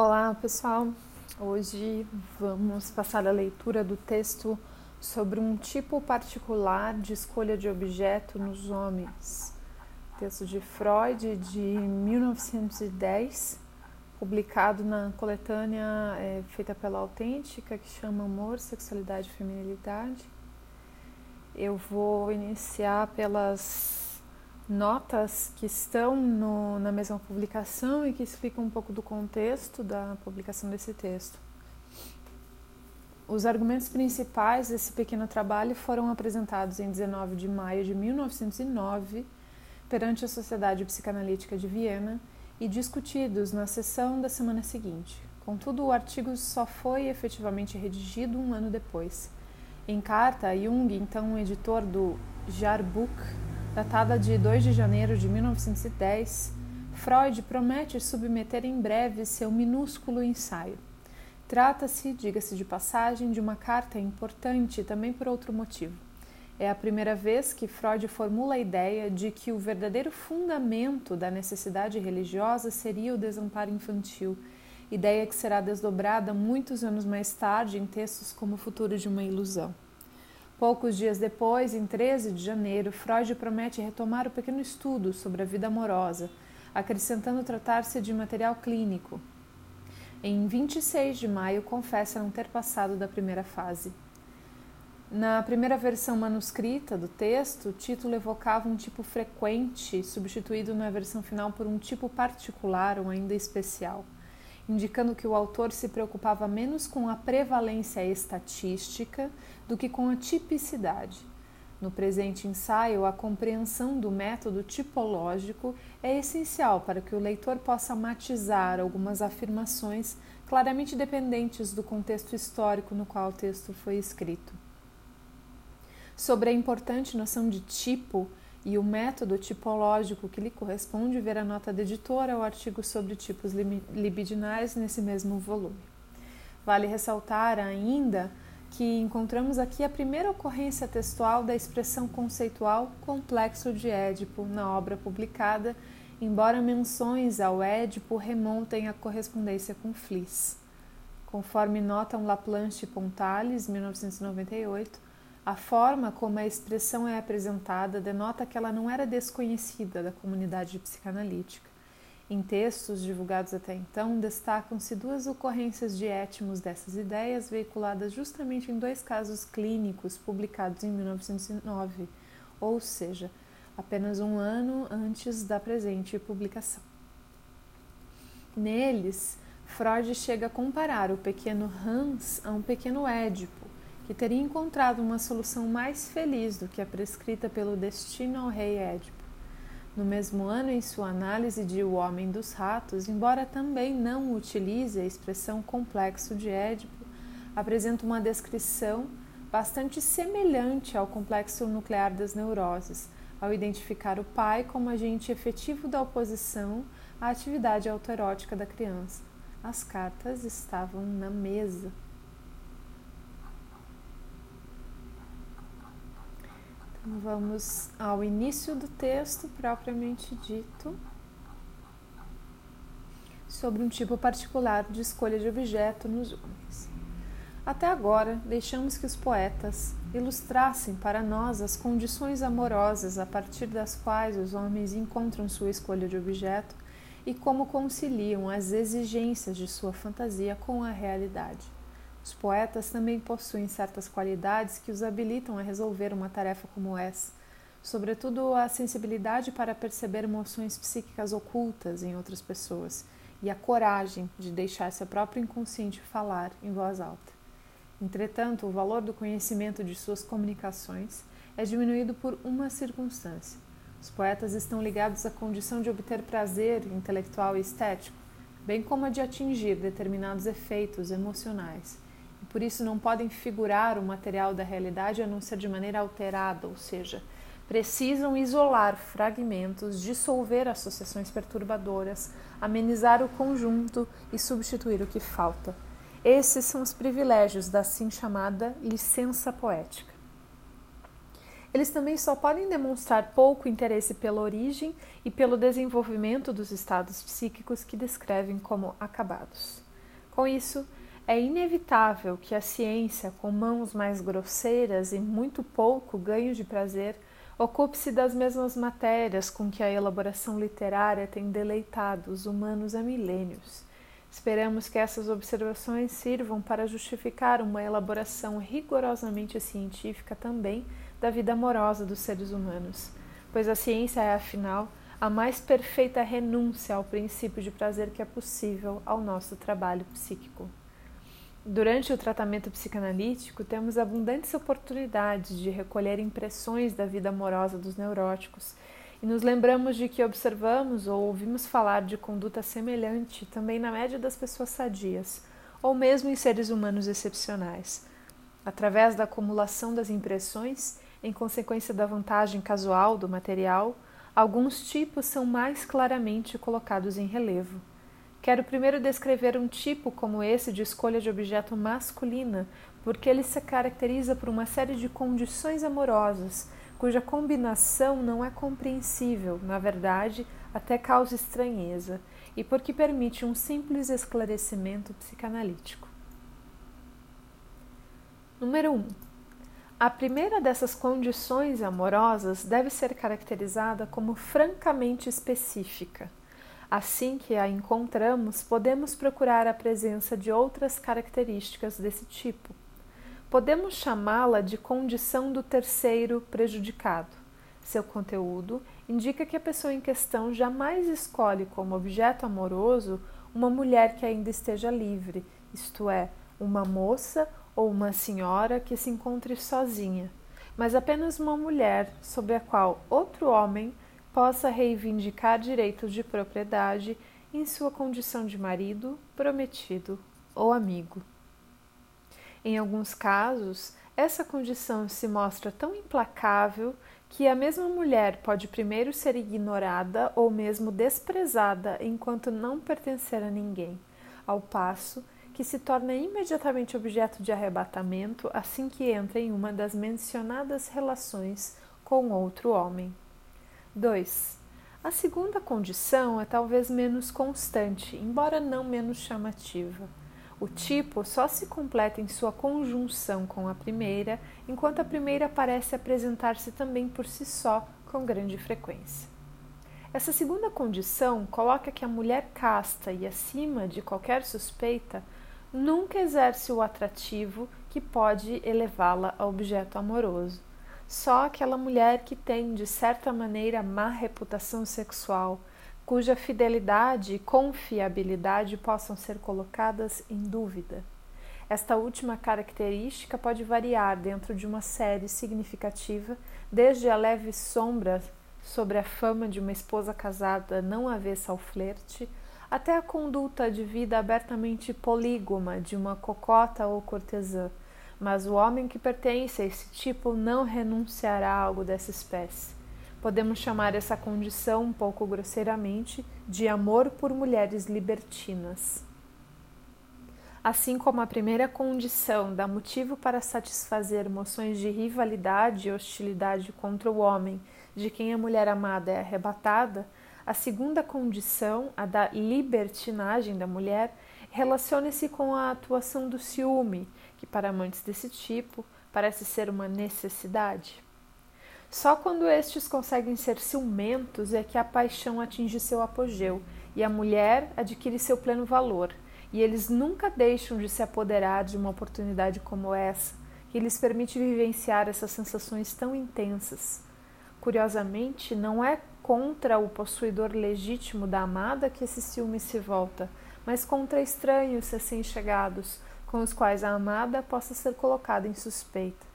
Olá, pessoal. Hoje vamos passar a leitura do texto sobre um tipo particular de escolha de objeto nos homens. Texto de Freud de 1910, publicado na coletânea é, feita pela Autêntica, que chama Amor, Sexualidade e Feminilidade. Eu vou iniciar pelas notas que estão no, na mesma publicação e que explicam um pouco do contexto da publicação desse texto. Os argumentos principais desse pequeno trabalho foram apresentados em 19 de maio de 1909 perante a Sociedade Psicanalítica de Viena e discutidos na sessão da semana seguinte. Contudo, o artigo só foi efetivamente redigido um ano depois. Em carta, Jung, então editor do Jahrbuch datada de 2 de janeiro de 1910, Freud promete submeter em breve seu minúsculo ensaio. Trata-se, diga-se de passagem, de uma carta importante também por outro motivo. É a primeira vez que Freud formula a ideia de que o verdadeiro fundamento da necessidade religiosa seria o desamparo infantil, ideia que será desdobrada muitos anos mais tarde em textos como O Futuro de uma Ilusão. Poucos dias depois, em 13 de janeiro, Freud promete retomar o pequeno estudo sobre a vida amorosa, acrescentando tratar-se de material clínico. Em 26 de maio, confessa não ter passado da primeira fase. Na primeira versão manuscrita do texto, o título evocava um tipo frequente, substituído na versão final por um tipo particular ou ainda especial indicando que o autor se preocupava menos com a prevalência estatística do que com a tipicidade. No presente ensaio, a compreensão do método tipológico é essencial para que o leitor possa matizar algumas afirmações claramente dependentes do contexto histórico no qual o texto foi escrito. Sobre a importante noção de tipo, e o método tipológico que lhe corresponde ver a nota da editora ao artigo sobre tipos libidinais nesse mesmo volume. Vale ressaltar ainda que encontramos aqui a primeira ocorrência textual da expressão conceitual complexo de Édipo na obra publicada, embora menções ao Édipo remontem à correspondência com Fliss. Conforme notam Laplanche e Pontales, 1998, a forma como a expressão é apresentada denota que ela não era desconhecida da comunidade psicanalítica. Em textos divulgados até então, destacam-se duas ocorrências de étimos dessas ideias, veiculadas justamente em dois casos clínicos publicados em 1909, ou seja, apenas um ano antes da presente publicação. Neles, Freud chega a comparar o pequeno Hans a um pequeno Édipo, que teria encontrado uma solução mais feliz do que a prescrita pelo destino ao rei Édipo. No mesmo ano, em sua análise de O Homem dos Ratos, embora também não utilize a expressão complexo de Édipo, apresenta uma descrição bastante semelhante ao complexo nuclear das neuroses, ao identificar o pai como agente efetivo da oposição à atividade autoerótica da criança. As cartas estavam na mesa. Vamos ao início do texto propriamente dito, sobre um tipo particular de escolha de objeto nos homens. Até agora, deixamos que os poetas ilustrassem para nós as condições amorosas a partir das quais os homens encontram sua escolha de objeto e como conciliam as exigências de sua fantasia com a realidade. Os poetas também possuem certas qualidades que os habilitam a resolver uma tarefa como essa, sobretudo a sensibilidade para perceber emoções psíquicas ocultas em outras pessoas e a coragem de deixar seu próprio inconsciente falar em voz alta. Entretanto, o valor do conhecimento de suas comunicações é diminuído por uma circunstância. Os poetas estão ligados à condição de obter prazer intelectual e estético, bem como a de atingir determinados efeitos emocionais por isso não podem figurar o material da realidade a não ser de maneira alterada, ou seja, precisam isolar fragmentos, dissolver associações perturbadoras, amenizar o conjunto e substituir o que falta. Esses são os privilégios da assim chamada licença poética. Eles também só podem demonstrar pouco interesse pela origem e pelo desenvolvimento dos estados psíquicos que descrevem como acabados. Com isso, é inevitável que a ciência, com mãos mais grosseiras e muito pouco ganho de prazer, ocupe-se das mesmas matérias com que a elaboração literária tem deleitado os humanos há milênios. Esperamos que essas observações sirvam para justificar uma elaboração rigorosamente científica também da vida amorosa dos seres humanos, pois a ciência é, afinal, a mais perfeita renúncia ao princípio de prazer que é possível ao nosso trabalho psíquico. Durante o tratamento psicanalítico, temos abundantes oportunidades de recolher impressões da vida amorosa dos neuróticos e nos lembramos de que observamos ou ouvimos falar de conduta semelhante também na média das pessoas sadias, ou mesmo em seres humanos excepcionais. Através da acumulação das impressões, em consequência da vantagem casual do material, alguns tipos são mais claramente colocados em relevo. Quero primeiro descrever um tipo como esse de escolha de objeto masculina, porque ele se caracteriza por uma série de condições amorosas, cuja combinação não é compreensível, na verdade, até causa estranheza, e porque permite um simples esclarecimento psicanalítico. Número 1. Um, a primeira dessas condições amorosas deve ser caracterizada como francamente específica. Assim que a encontramos, podemos procurar a presença de outras características desse tipo. Podemos chamá-la de condição do terceiro prejudicado. Seu conteúdo indica que a pessoa em questão jamais escolhe como objeto amoroso uma mulher que ainda esteja livre, isto é, uma moça ou uma senhora que se encontre sozinha, mas apenas uma mulher sobre a qual outro homem possa reivindicar direitos de propriedade em sua condição de marido, prometido ou amigo. Em alguns casos, essa condição se mostra tão implacável que a mesma mulher pode primeiro ser ignorada ou mesmo desprezada enquanto não pertencer a ninguém, ao passo que se torna imediatamente objeto de arrebatamento assim que entra em uma das mencionadas relações com outro homem. 2. A segunda condição é talvez menos constante, embora não menos chamativa. O tipo só se completa em sua conjunção com a primeira, enquanto a primeira parece apresentar-se também por si só com grande frequência. Essa segunda condição coloca que a mulher casta e acima de qualquer suspeita nunca exerce o atrativo que pode elevá-la a objeto amoroso. Só aquela mulher que tem, de certa maneira, má reputação sexual, cuja fidelidade e confiabilidade possam ser colocadas em dúvida. Esta última característica pode variar dentro de uma série significativa, desde a leve sombra sobre a fama de uma esposa casada não avessa ao flerte, até a conduta de vida abertamente polígama de uma cocota ou cortesã mas o homem que pertence a esse tipo não renunciará a algo dessa espécie. Podemos chamar essa condição, um pouco grosseiramente, de amor por mulheres libertinas. Assim como a primeira condição dá motivo para satisfazer emoções de rivalidade e hostilidade contra o homem de quem a mulher amada é arrebatada, a segunda condição, a da libertinagem da mulher, relaciona-se com a atuação do ciúme, que para amantes desse tipo parece ser uma necessidade. Só quando estes conseguem ser ciumentos é que a paixão atinge seu apogeu e a mulher adquire seu pleno valor, e eles nunca deixam de se apoderar de uma oportunidade como essa, que lhes permite vivenciar essas sensações tão intensas. Curiosamente, não é contra o possuidor legítimo da amada que esse ciúme se volta, mas contra estranhos recém-chegados, com os quais a amada possa ser colocada em suspeita.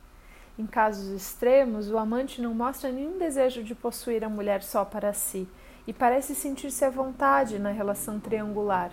Em casos extremos, o amante não mostra nenhum desejo de possuir a mulher só para si e parece sentir-se à vontade na relação triangular.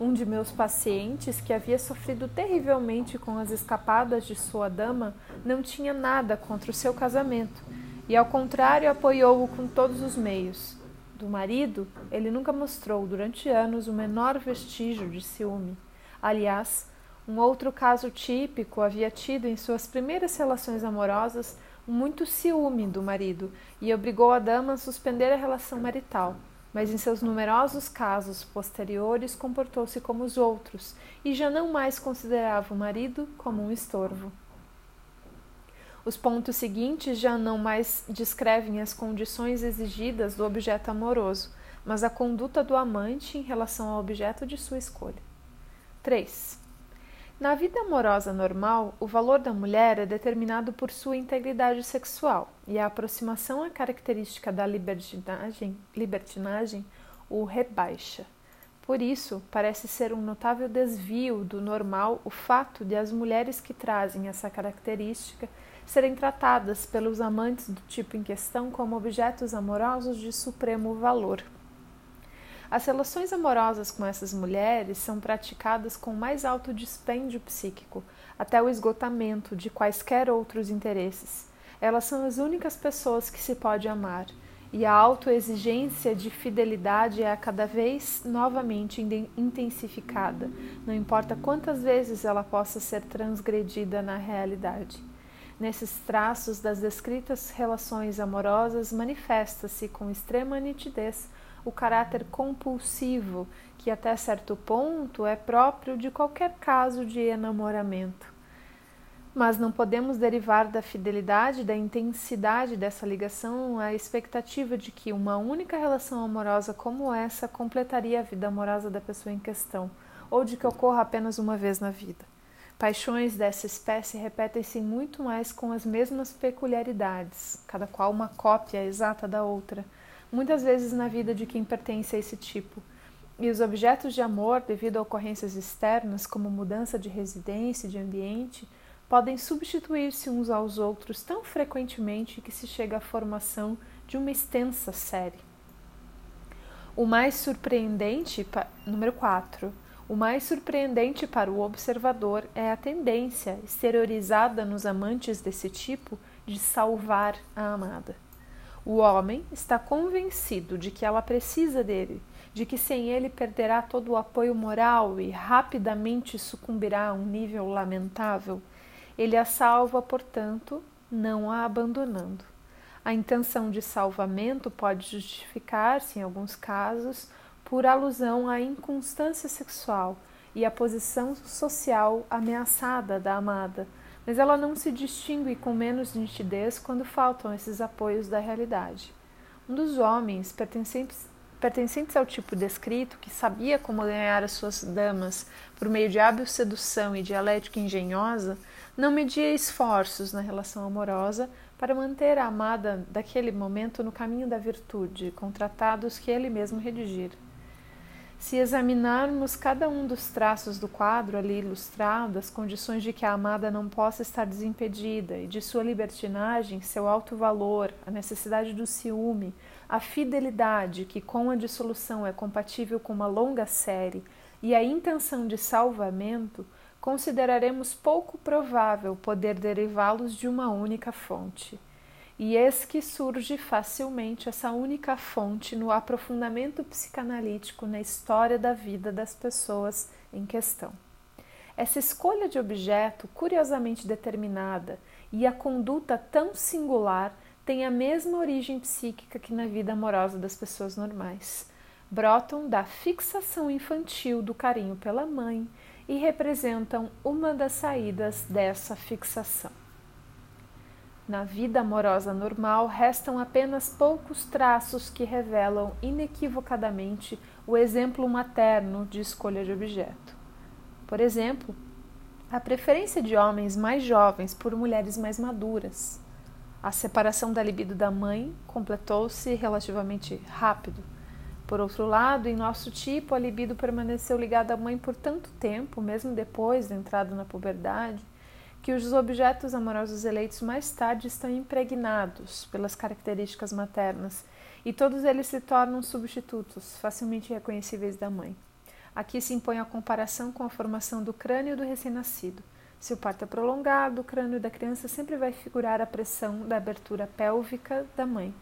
Um de meus pacientes, que havia sofrido terrivelmente com as escapadas de sua dama, não tinha nada contra o seu casamento e, ao contrário, apoiou-o com todos os meios. Do marido, ele nunca mostrou durante anos o menor vestígio de ciúme. Aliás, um outro caso típico havia tido em suas primeiras relações amorosas muito ciúme do marido e obrigou a dama a suspender a relação marital. mas em seus numerosos casos posteriores comportou-se como os outros e já não mais considerava o marido como um estorvo. Os pontos seguintes já não mais descrevem as condições exigidas do objeto amoroso, mas a conduta do amante em relação ao objeto de sua escolha. 3. Na vida amorosa normal, o valor da mulher é determinado por sua integridade sexual e a aproximação à característica da libertinagem, libertinagem o rebaixa. Por isso, parece ser um notável desvio do normal o fato de as mulheres que trazem essa característica serem tratadas pelos amantes do tipo em questão como objetos amorosos de supremo valor. As relações amorosas com essas mulheres são praticadas com mais alto dispêndio psíquico, até o esgotamento de quaisquer outros interesses. Elas são as únicas pessoas que se pode amar, e a autoexigência de fidelidade é cada vez novamente intensificada, não importa quantas vezes ela possa ser transgredida na realidade. Nesses traços das descritas relações amorosas manifesta-se com extrema nitidez o caráter compulsivo, que até certo ponto é próprio de qualquer caso de enamoramento. Mas não podemos derivar da fidelidade, da intensidade dessa ligação, a expectativa de que uma única relação amorosa como essa completaria a vida amorosa da pessoa em questão, ou de que ocorra apenas uma vez na vida. Paixões dessa espécie repetem-se muito mais com as mesmas peculiaridades, cada qual uma cópia exata da outra muitas vezes na vida de quem pertence a esse tipo. E os objetos de amor, devido a ocorrências externas, como mudança de residência e de ambiente, podem substituir-se uns aos outros tão frequentemente que se chega à formação de uma extensa série. O mais surpreendente, número 4. O mais surpreendente para o observador é a tendência exteriorizada nos amantes desse tipo de salvar a amada. O homem está convencido de que ela precisa dele, de que sem ele perderá todo o apoio moral e rapidamente sucumbirá a um nível lamentável. Ele a salva, portanto, não a abandonando. A intenção de salvamento pode justificar-se, em alguns casos, por alusão à inconstância sexual e à posição social ameaçada da amada mas ela não se distingue com menos nitidez quando faltam esses apoios da realidade. Um dos homens pertencentes, pertencentes ao tipo descrito, que sabia como ganhar as suas damas por meio de hábil sedução e dialética engenhosa, não media esforços na relação amorosa para manter a amada daquele momento no caminho da virtude, com tratados que ele mesmo redigira. Se examinarmos cada um dos traços do quadro ali ilustrado, as condições de que a amada não possa estar desimpedida e de sua libertinagem, seu alto valor, a necessidade do ciúme, a fidelidade que com a dissolução é compatível com uma longa série e a intenção de salvamento, consideraremos pouco provável poder derivá-los de uma única fonte. E eis que surge facilmente essa única fonte no aprofundamento psicanalítico na história da vida das pessoas em questão. Essa escolha de objeto curiosamente determinada e a conduta tão singular têm a mesma origem psíquica que na vida amorosa das pessoas normais. Brotam da fixação infantil do carinho pela mãe e representam uma das saídas dessa fixação. Na vida amorosa normal, restam apenas poucos traços que revelam inequivocadamente o exemplo materno de escolha de objeto. Por exemplo, a preferência de homens mais jovens por mulheres mais maduras. A separação da libido da mãe completou-se relativamente rápido. Por outro lado, em nosso tipo, a libido permaneceu ligada à mãe por tanto tempo, mesmo depois da entrada na puberdade, que os objetos amorosos eleitos mais tarde estão impregnados pelas características maternas e todos eles se tornam substitutos facilmente reconhecíveis da mãe. Aqui se impõe a comparação com a formação do crânio do recém-nascido. Se o parto é prolongado, o crânio da criança sempre vai figurar a pressão da abertura pélvica da mãe.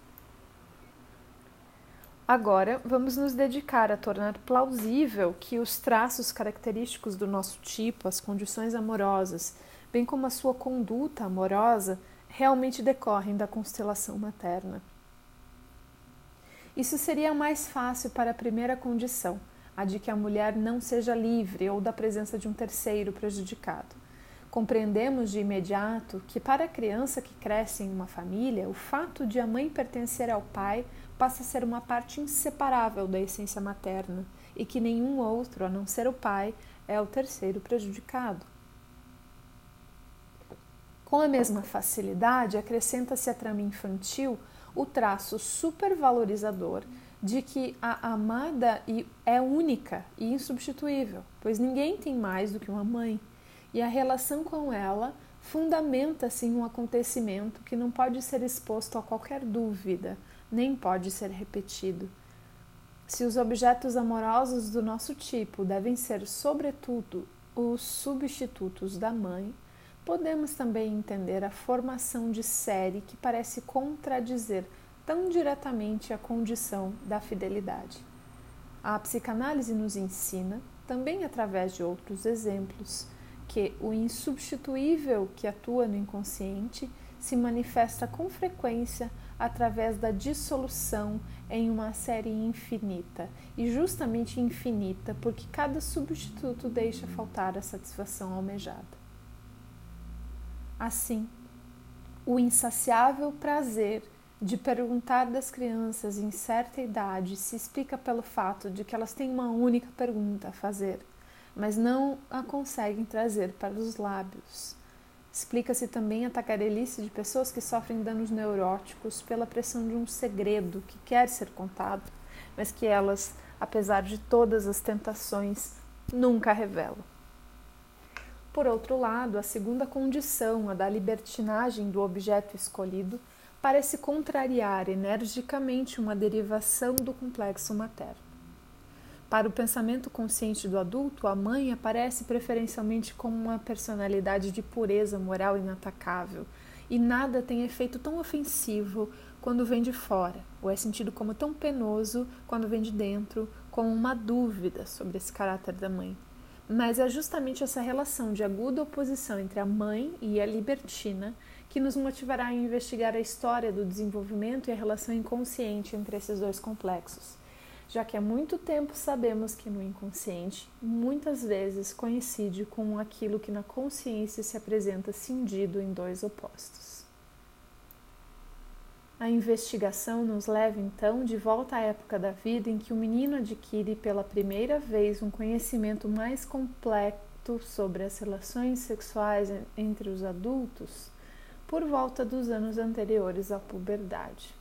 Agora, vamos nos dedicar a tornar plausível que os traços característicos do nosso tipo, as condições amorosas, bem como a sua conduta amorosa, realmente decorrem da constelação materna. Isso seria mais fácil para a primeira condição, a de que a mulher não seja livre ou da presença de um terceiro prejudicado. Compreendemos de imediato que, para a criança que cresce em uma família, o fato de a mãe pertencer ao pai passa a ser uma parte inseparável da essência materna e que nenhum outro, a não ser o pai, é o terceiro prejudicado. Com a mesma facilidade, acrescenta-se à trama infantil o traço supervalorizador de que a amada é única e insubstituível, pois ninguém tem mais do que uma mãe e a relação com ela fundamenta-se em um acontecimento que não pode ser exposto a qualquer dúvida, nem pode ser repetido. Se os objetos amorosos do nosso tipo devem ser, sobretudo, os substitutos da mãe, podemos também entender a formação de série que parece contradizer tão diretamente a condição da fidelidade. A psicanálise nos ensina, também através de outros exemplos, que o insubstituível que atua no inconsciente se manifesta com frequência através da dissolução em uma série infinita, e justamente infinita porque cada substituto deixa faltar a satisfação almejada. Assim, o insaciável prazer de perguntar das crianças em certa idade se explica pelo fato de que elas têm uma única pergunta a fazer mas não a conseguem trazer para os lábios. Explica-se também a tagarelice de pessoas que sofrem danos neuróticos pela pressão de um segredo que quer ser contado, mas que elas, apesar de todas as tentações, nunca revelam. Por outro lado, a segunda condição, a da libertinagem do objeto escolhido, parece contrariar energicamente uma derivação do complexo materno. Para o pensamento consciente do adulto, a mãe aparece preferencialmente como uma personalidade de pureza moral inatacável, e nada tem efeito tão ofensivo quando vem de fora, ou é sentido como tão penoso quando vem de dentro, como uma dúvida sobre esse caráter da mãe. Mas é justamente essa relação de aguda oposição entre a mãe e a libertina que nos motivará a investigar a história do desenvolvimento e a relação inconsciente entre esses dois complexos já que há muito tempo sabemos que no inconsciente muitas vezes coincide com aquilo que na consciência se apresenta cindido em dois opostos. A investigação nos leva então de volta à época da vida em que o menino adquire pela primeira vez um conhecimento mais completo sobre as relações sexuais entre os adultos por volta dos anos anteriores à puberdade.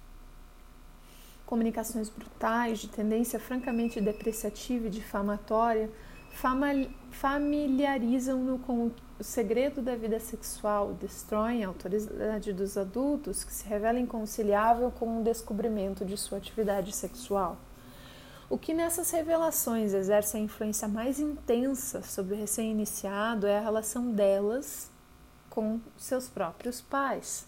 Comunicações brutais, de tendência francamente depreciativa e difamatória, familiarizam-no com o segredo da vida sexual, destroem a autoridade dos adultos, que se revela inconciliável com o descobrimento de sua atividade sexual. O que nessas revelações exerce a influência mais intensa sobre o recém-iniciado é a relação delas com seus próprios pais.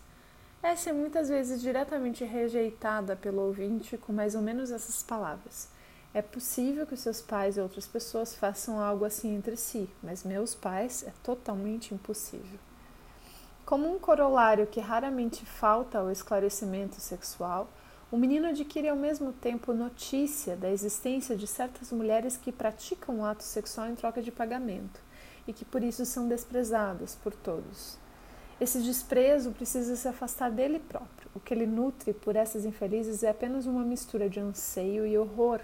Essa é muitas vezes diretamente rejeitada pelo ouvinte com mais ou menos essas palavras. É possível que seus pais e outras pessoas façam algo assim entre si, mas meus pais é totalmente impossível. Como um corolário que raramente falta ao esclarecimento sexual, o menino adquire ao mesmo tempo notícia da existência de certas mulheres que praticam o ato sexual em troca de pagamento e que por isso são desprezadas por todos. Esse desprezo precisa se afastar dele próprio. O que ele nutre por essas infelizes é apenas uma mistura de anseio e horror,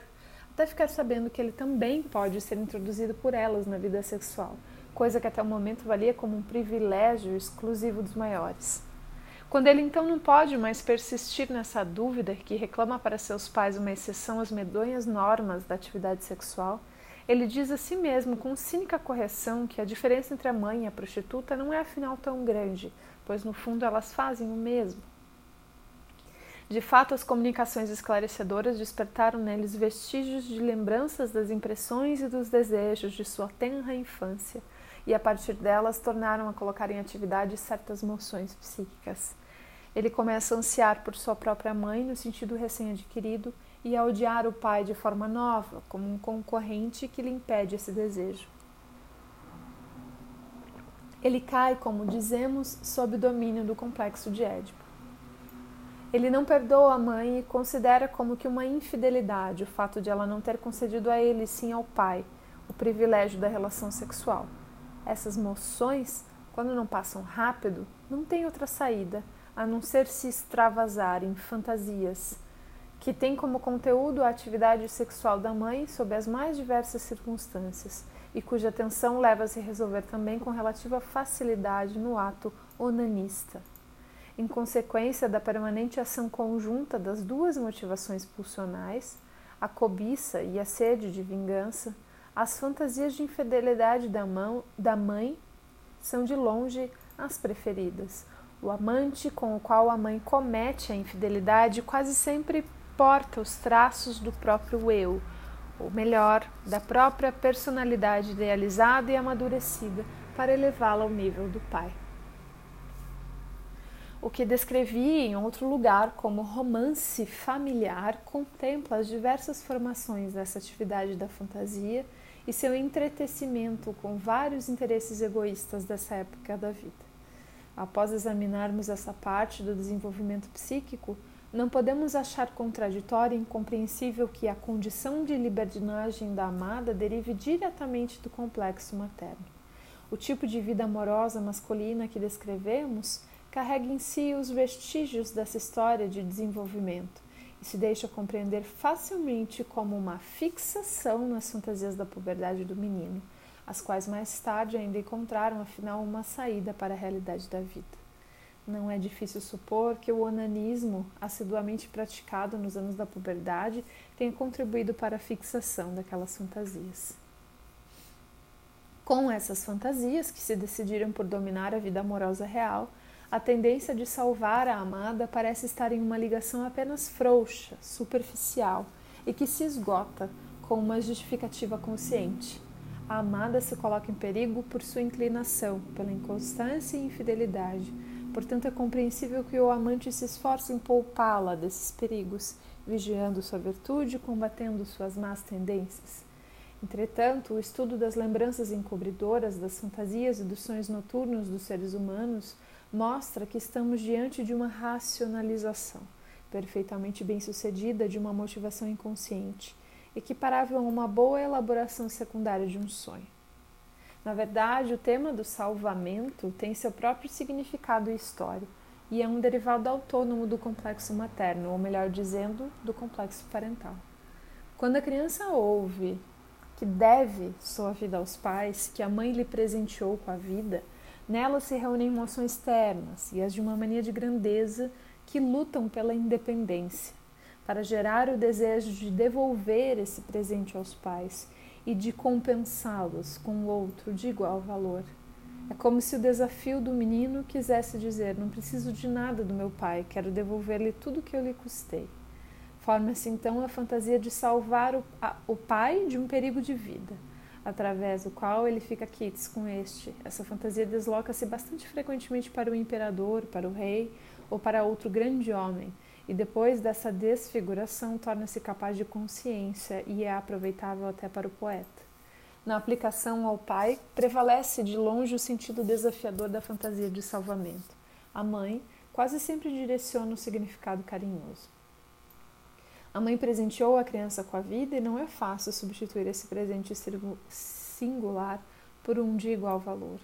até ficar sabendo que ele também pode ser introduzido por elas na vida sexual, coisa que até o momento valia como um privilégio exclusivo dos maiores. Quando ele então não pode mais persistir nessa dúvida que reclama para seus pais uma exceção às medonhas normas da atividade sexual, ele diz a si mesmo com cínica correção que a diferença entre a mãe e a prostituta não é afinal tão grande, pois no fundo elas fazem o mesmo. De fato, as comunicações esclarecedoras despertaram neles vestígios de lembranças das impressões e dos desejos de sua tenra infância, e a partir delas tornaram a colocar em atividade certas moções psíquicas. Ele começa a ansiar por sua própria mãe no sentido recém-adquirido e a odiar o pai de forma nova, como um concorrente que lhe impede esse desejo. Ele cai, como dizemos, sob o domínio do complexo de Édipo. Ele não perdoa a mãe e considera como que uma infidelidade o fato de ela não ter concedido a ele, sim ao pai, o privilégio da relação sexual. Essas moções, quando não passam rápido, não têm outra saída a não ser se extravasar em fantasias que têm como conteúdo a atividade sexual da mãe sob as mais diversas circunstâncias e cuja atenção leva a se resolver também com relativa facilidade no ato onanista em consequência da permanente ação conjunta das duas motivações pulsionais, a cobiça e a sede de vingança, as fantasias de infidelidade da, mão, da mãe são de longe as preferidas. O amante com o qual a mãe comete a infidelidade quase sempre porta os traços do próprio eu, ou melhor, da própria personalidade idealizada e amadurecida para elevá-la ao nível do pai o que descrevi em outro lugar como romance familiar contempla as diversas formações dessa atividade da fantasia e seu entretecimento com vários interesses egoístas dessa época da vida. Após examinarmos essa parte do desenvolvimento psíquico, não podemos achar contraditório e incompreensível que a condição de liberdinagem da amada derive diretamente do complexo materno. O tipo de vida amorosa masculina que descrevemos carrega em si os vestígios dessa história de desenvolvimento e se deixa compreender facilmente como uma fixação nas fantasias da puberdade do menino, as quais mais tarde ainda encontraram afinal uma saída para a realidade da vida. Não é difícil supor que o onanismo, assiduamente praticado nos anos da puberdade, tenha contribuído para a fixação daquelas fantasias. Com essas fantasias, que se decidiram por dominar a vida amorosa real, a tendência de salvar a amada parece estar em uma ligação apenas frouxa, superficial e que se esgota com uma justificativa consciente. A amada se coloca em perigo por sua inclinação, pela inconstância e infidelidade. Portanto, é compreensível que o amante se esforce em poupá-la desses perigos, vigiando sua virtude e combatendo suas más tendências. Entretanto, o estudo das lembranças encobridoras, das fantasias e dos sonhos noturnos dos seres humanos mostra que estamos diante de uma racionalização perfeitamente bem-sucedida de uma motivação inconsciente, equiparável a uma boa elaboração secundária de um sonho. Na verdade, o tema do salvamento tem seu próprio significado e história, e é um derivado autônomo do complexo materno, ou melhor dizendo, do complexo parental. Quando a criança ouve que deve sua vida aos pais, que a mãe lhe presenteou com a vida, Nela se reúnem emoções ternas e as de uma mania de grandeza que lutam pela independência, para gerar o desejo de devolver esse presente aos pais e de compensá-los com outro de igual valor. É como se o desafio do menino quisesse dizer: Não preciso de nada do meu pai, quero devolver-lhe tudo que eu lhe custei. Forma-se então a fantasia de salvar o, a, o pai de um perigo de vida através do qual ele fica quites com este. Essa fantasia desloca-se bastante frequentemente para o imperador, para o rei ou para outro grande homem, e depois dessa desfiguração torna-se capaz de consciência e é aproveitável até para o poeta. Na aplicação ao pai, prevalece de longe o sentido desafiador da fantasia de salvamento. A mãe quase sempre direciona o significado carinhoso. A mãe presenteou a criança com a vida e não é fácil substituir esse presente singular por um de igual valor.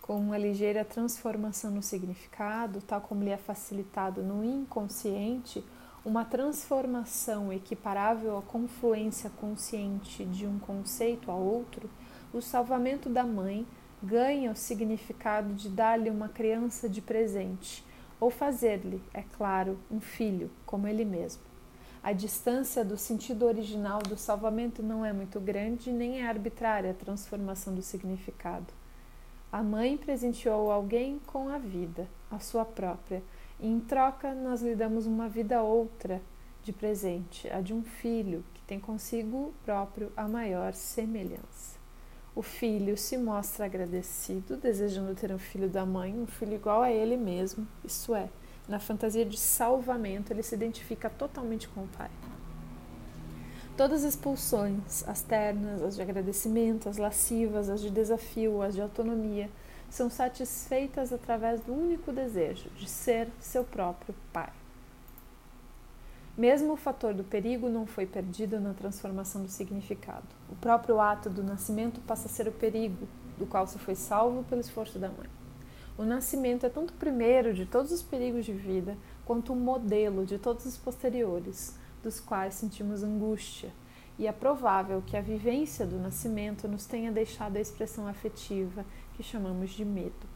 Com uma ligeira transformação no significado, tal como lhe é facilitado no inconsciente, uma transformação equiparável à confluência consciente de um conceito a outro, o salvamento da mãe ganha o significado de dar-lhe uma criança de presente, ou fazer-lhe, é claro, um filho, como ele mesmo. A distância do sentido original do salvamento não é muito grande, nem é arbitrária a transformação do significado. A mãe presenteou alguém com a vida, a sua própria, e em troca nós lhe damos uma vida outra de presente, a de um filho que tem consigo próprio a maior semelhança. O filho se mostra agradecido, desejando ter um filho da mãe, um filho igual a ele mesmo, isso é, na fantasia de salvamento, ele se identifica totalmente com o Pai. Todas as pulsões, as ternas, as de agradecimento, as lascivas, as de desafio, as de autonomia, são satisfeitas através do único desejo de ser seu próprio Pai. Mesmo o fator do perigo não foi perdido na transformação do significado. O próprio ato do nascimento passa a ser o perigo, do qual se foi salvo pelo esforço da mãe. O nascimento é tanto o primeiro de todos os perigos de vida, quanto o modelo de todos os posteriores, dos quais sentimos angústia, e é provável que a vivência do nascimento nos tenha deixado a expressão afetiva que chamamos de medo.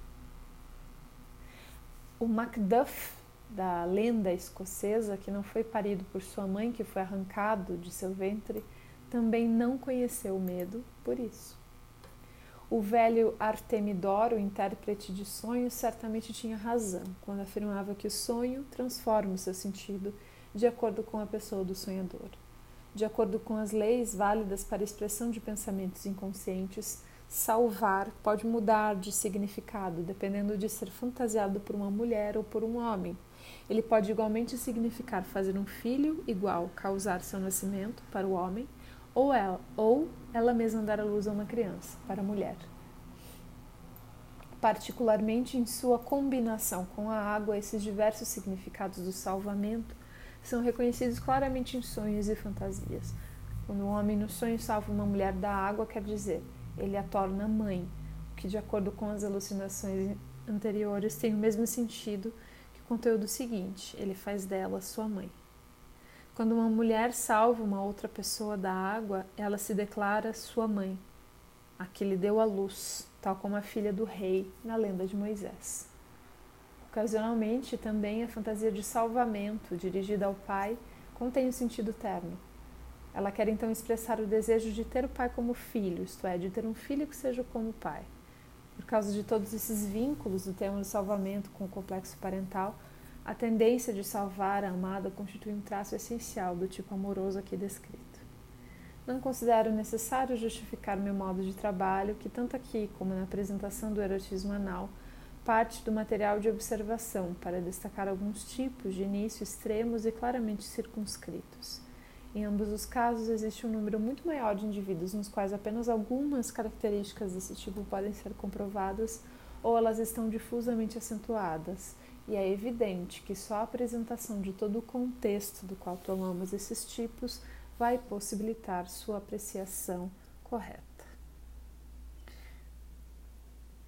O Macduff da lenda escocesa, que não foi parido por sua mãe, que foi arrancado de seu ventre, também não conheceu o medo por isso. O velho Artemidoro, intérprete de sonhos, certamente tinha razão quando afirmava que o sonho transforma o seu sentido de acordo com a pessoa do sonhador. De acordo com as leis válidas para a expressão de pensamentos inconscientes, salvar pode mudar de significado dependendo de ser fantasiado por uma mulher ou por um homem. Ele pode igualmente significar fazer um filho igual causar seu nascimento para o homem ou ela, ou ela mesma dar à luz a uma criança, para a mulher. Particularmente em sua combinação com a água, esses diversos significados do salvamento são reconhecidos claramente em sonhos e fantasias. Quando um homem no sonho salva uma mulher da água, quer dizer, ele a torna mãe, o que, de acordo com as alucinações anteriores, tem o mesmo sentido que o conteúdo seguinte: ele faz dela sua mãe. Quando uma mulher salva uma outra pessoa da água, ela se declara sua mãe, a que lhe deu a luz, tal como a filha do rei na lenda de Moisés. Ocasionalmente, também a fantasia de salvamento dirigida ao pai contém um sentido terno. Ela quer então expressar o desejo de ter o pai como filho, isto é, de ter um filho que seja como o pai. Por causa de todos esses vínculos do tema do salvamento com o complexo parental, a tendência de salvar a amada constitui um traço essencial do tipo amoroso aqui descrito. Não considero necessário justificar meu modo de trabalho, que tanto aqui como na apresentação do erotismo anal parte do material de observação para destacar alguns tipos de início extremos e claramente circunscritos. Em ambos os casos, existe um número muito maior de indivíduos nos quais apenas algumas características desse tipo podem ser comprovadas ou elas estão difusamente acentuadas e é evidente que só a apresentação de todo o contexto do qual tomamos esses tipos vai possibilitar sua apreciação correta.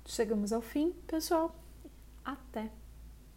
Chegamos ao fim, pessoal. Até!